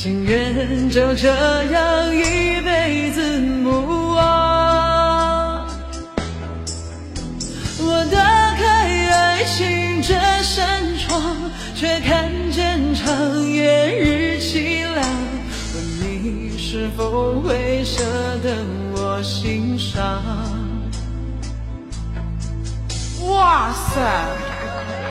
情愿就这样一辈子不忘。我打开爱情这扇窗，却看见长夜日凄凉。问你是否会舍得我心伤？哇塞！